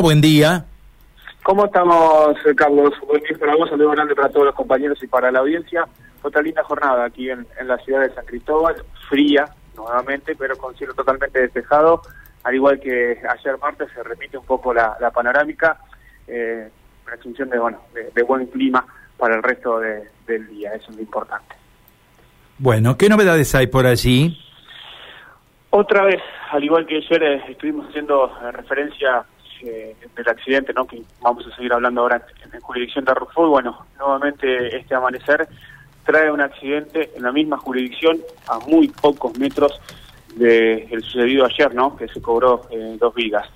Buen día. ¿Cómo estamos, eh, Carlos? Buen día para vos, saludo grande para todos los compañeros y para la audiencia. Otra linda jornada aquí en, la ciudad de San Cristóbal, fría nuevamente, pero con cielo totalmente despejado. Al igual que ayer martes se repite un poco la, panorámica, eh, presunción de, bueno, de, buen clima para el resto del día, eso es lo importante. Bueno, ¿qué novedades hay por allí? Otra vez, al igual que ayer eh, estuvimos haciendo eh, del accidente, ¿no? que vamos a seguir hablando ahora en, jurisdicción de Rufo, y bueno, nuevamente este amanecer trae un accidente en la misma jurisdicción a muy pocos metros del sucedido ayer, ¿no? que se cobró eh, dos vigas.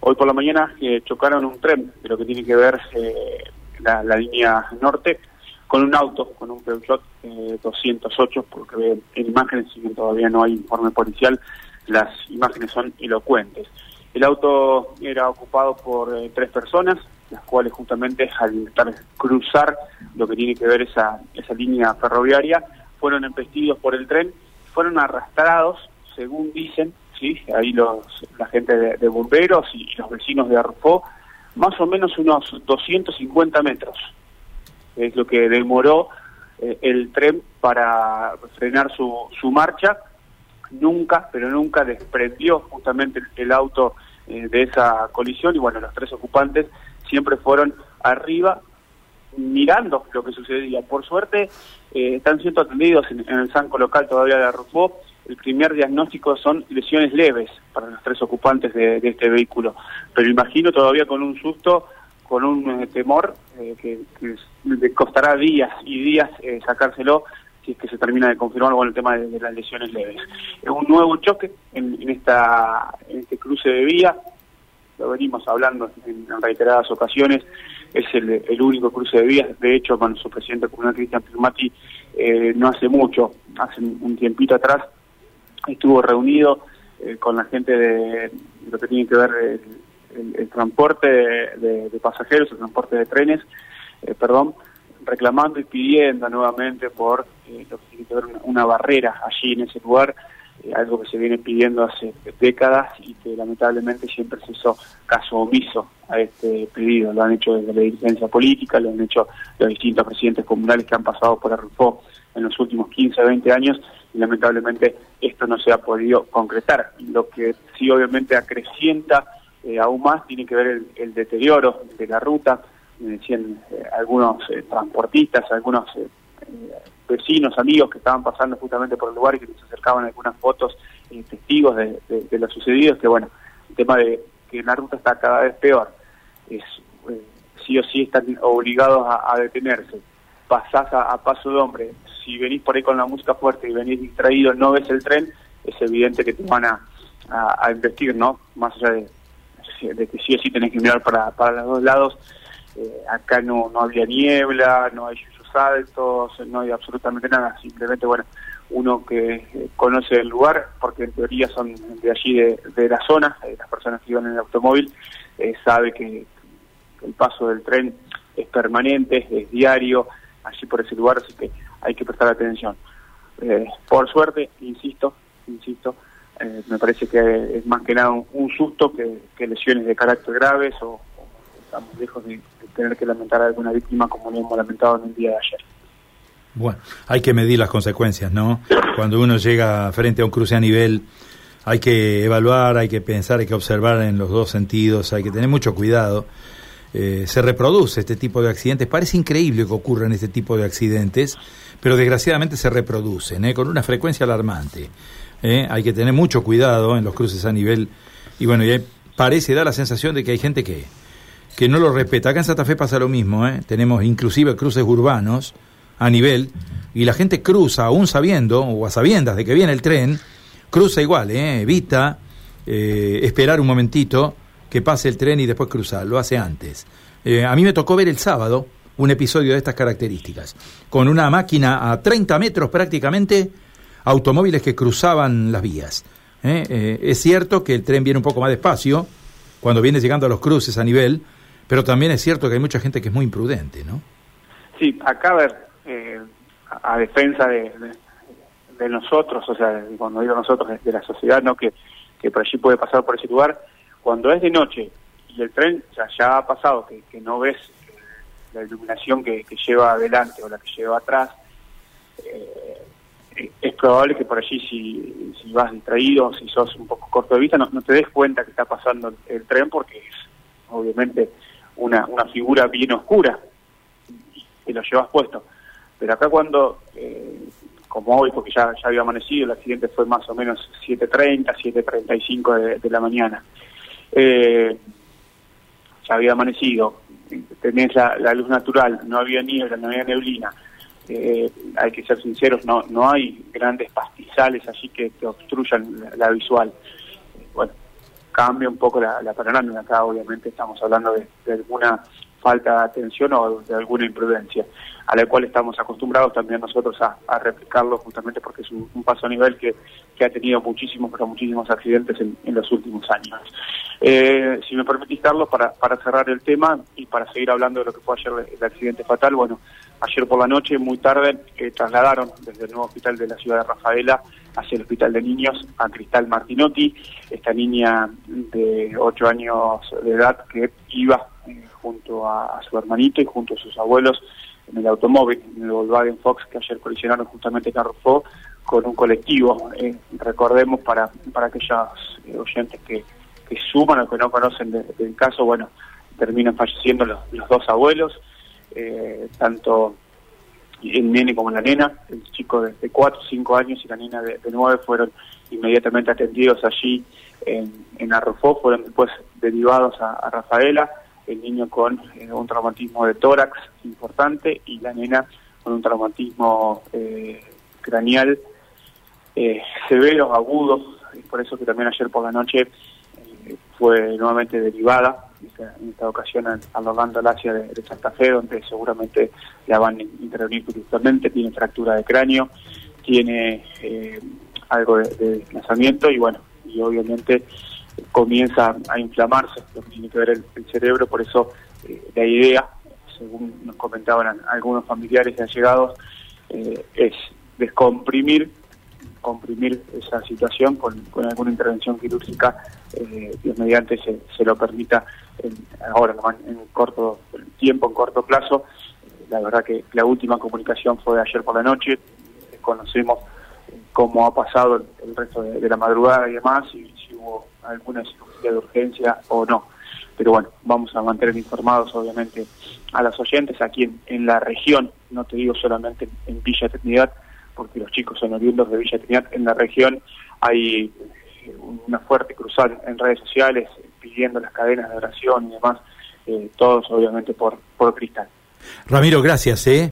Hoy por la mañana eh, chocaron un tren de lo que tiene que ver eh, la, línea norte con un auto, con un Peugeot 208, porque en imágenes, si todavía no hay informe policial, las imágenes son elocuentes. El auto era ocupado por eh, tres personas, las cuales justamente al cruzar lo que tiene que ver esa, esa línea ferroviaria, fueron embestidos por el tren, fueron arrastrados, según dicen, sí, ahí los, la gente de, bomberos y, los vecinos de Arrufó, más o menos unos 250 metros. Es lo que demoró eh, el tren para frenar su marcha nunca, pero nunca desprendió justamente el, auto eh, de esa colisión y bueno, los tres ocupantes siempre fueron arriba mirando lo que sucedía. Por suerte eh, están siendo atendidos en, el Sanco local todavía de Arrufó. El primer diagnóstico son lesiones leves para los tres ocupantes de, este vehículo, pero imagino todavía con un susto, con un eh, temor que, le costará días y días sacárselo si es que se termina de confirmar con el tema de, las lesiones leves. Es un nuevo choque en, esta, en este cruce de vía, lo venimos hablando en, reiteradas ocasiones, es el, único cruce de vías, de hecho con su presidente comunal Cristian Firmati eh, no hace mucho, hace un tiempito atrás, estuvo reunido eh, con la gente de, lo que tiene que ver el, transporte de, pasajeros, el transporte de trenes, eh, perdón, reclamando y pidiendo nuevamente por eh, lo que tiene que ver una, barrera allí en ese lugar, eh, algo que se viene pidiendo hace décadas y que lamentablemente siempre se hizo caso omiso a este pedido. Lo han hecho desde la dirigencia política, lo han hecho los distintos presidentes comunales que han pasado por Arrufó en los últimos 15, 20 años y lamentablemente esto no se ha podido concretar. Lo que sí obviamente acrecienta eh, aún más tiene que ver el, el deterioro de la ruta, decían eh, algunos eh, transportistas, algunos eh, vecinos, amigos que estaban pasando justamente por el lugar y que nos acercaban algunas fotos y testigos de, de, lo sucedido, es que bueno, el tema de que la ruta está cada vez peor, es sí o sí están obligados a, detenerse, pasás a, paso de hombre, si venís por ahí con la música fuerte y venís distraído, no ves el tren, es evidente que te van a, a, investir, ¿no? Más allá de, de que sí o sí tenés que mirar para, para los dos lados, eh, acá no, no había niebla, no hay yuyos altos, no hay absolutamente nada, simplemente, bueno, uno que eh, conoce el lugar, porque en teoría son de allí, de, la zona, eh, las personas que iban en el automóvil, sabe que el paso del tren es permanente, es diario, allí por ese lugar, así que hay que prestar atención. por suerte, insisto, insisto, me parece que es más que nada un, susto que, que, lesiones de carácter graves o, estamos lejos de, tener que lamentar a alguna víctima como lo hemos lamentado en el día de ayer. Bueno, hay que medir las consecuencias, ¿no? Cuando uno llega frente a un cruce a nivel, hay que evaluar, hay que pensar, hay que observar en los dos sentidos, hay que tener mucho cuidado. Eh, se reproduce este tipo de accidentes. Parece increíble que ocurran este tipo de accidentes, pero desgraciadamente se reproducen, ¿eh? con una frecuencia alarmante. ¿eh? Hay que tener mucho cuidado en los cruces a nivel. Y bueno, y parece, da la sensación de que hay gente que, que no lo respeta. Acá en Santa Fe pasa lo mismo, ¿eh? tenemos inclusive cruces urbanos a nivel y la gente cruza, aún sabiendo o a sabiendas de que viene el tren, cruza igual, ¿eh? evita eh, esperar un momentito que pase el tren y después cruzar, lo hace antes. A mí me tocó ver el sábado un episodio de estas características, con una máquina a 30 metros prácticamente, automóviles que cruzaban las vías. es cierto que el tren viene un poco más despacio, cuando viene llegando a los cruces a nivel, pero también es cierto que hay mucha gente que es muy imprudente, ¿no? Sí, acá a ver, eh, a, defensa de, nosotros, o sea, cuando digo nosotros, de la sociedad, ¿no? Que, que por allí puede pasar por ese lugar, cuando es de noche y el tren ya, ya ha pasado, que, no ves eh, la iluminación que, lleva adelante o la que lleva atrás, eh, es probable que por allí si, si vas distraído, si sos un poco corto de vista, no, no te des cuenta que está pasando el, tren porque es obviamente una, una figura bien oscura y lo llevas puesto. Pero acá cuando, eh, como hoy, porque ya, ya había amanecido, el accidente fue más o menos 7.30, 7.35 de, de la mañana. Eh, ya había amanecido, tenés la, luz natural, no había niebla, no había neblina. Eh, hay que ser sinceros, no, no hay grandes pastizales allí que, que obstruyan la, la visual. Cambia un poco la, panorámica. Acá obviamente estamos hablando de alguna falta de atención o de alguna imprudencia, a la cual estamos acostumbrados también nosotros a, a replicarlo justamente porque es un, paso a nivel que, que ha tenido muchísimos, pero muchísimos accidentes en, los últimos años. Eh, si me permitís, Carlos, para, para cerrar el tema y para seguir hablando de lo que fue ayer el accidente fatal, bueno, ayer por la noche, muy tarde, eh, trasladaron desde el nuevo hospital de la ciudad de Rafaela hacia el hospital de niños a Cristal Martinotti, esta niña de 8 años de edad que iba junto a, su hermanito y junto a sus abuelos en el automóvil, en el Volkswagen Fox que ayer colisionaron justamente Carrefour con un colectivo. Eh, recordemos para, para aquellos eh, oyentes que, que suman o que no conocen del de caso, bueno, terminan falleciendo los, dos abuelos, eh, tanto el nene como la nena, el chico de, de 4 o 5 años y la nena de, de 9 fueron inmediatamente atendidos allí en, en fueron después derivados a Rafaela, el niño con eh, un traumatismo de tórax importante y la nena con un traumatismo eh, craneal eh, severo, agudo, y por eso que también ayer por la noche eh, fue nuevamente derivada, en esta, ocasión al, Orlando Lacia de, de, Santa Fe, donde seguramente la van a intervenir judicialmente, tiene fractura de cráneo, tiene algo de, de desplazamiento y bueno, y obviamente comienza a inflamarse lo que tiene que ver el, cerebro, por eso eh, la idea, según nos comentaban algunos familiares y allegados, eh, es descomprimir comprimir esa situación con, alguna intervención quirúrgica, eh, Dios mediante se, se lo permita en, ahora en corto tiempo, en corto plazo. La verdad que la última comunicación fue ayer por la noche, conocemos cómo ha pasado el, resto de, la madrugada y demás, alguna cirugía de urgencia o no. Pero bueno, vamos a mantener informados obviamente a las oyentes aquí en, en la región, no te digo solamente en, Villa Trinidad, porque los chicos son oriundos de Villa Trinidad, en la región hay una fuerte cruzada en redes sociales pidiendo las cadenas de oración y demás, eh, todos obviamente por, por cristal. Ramiro, gracias. ¿eh?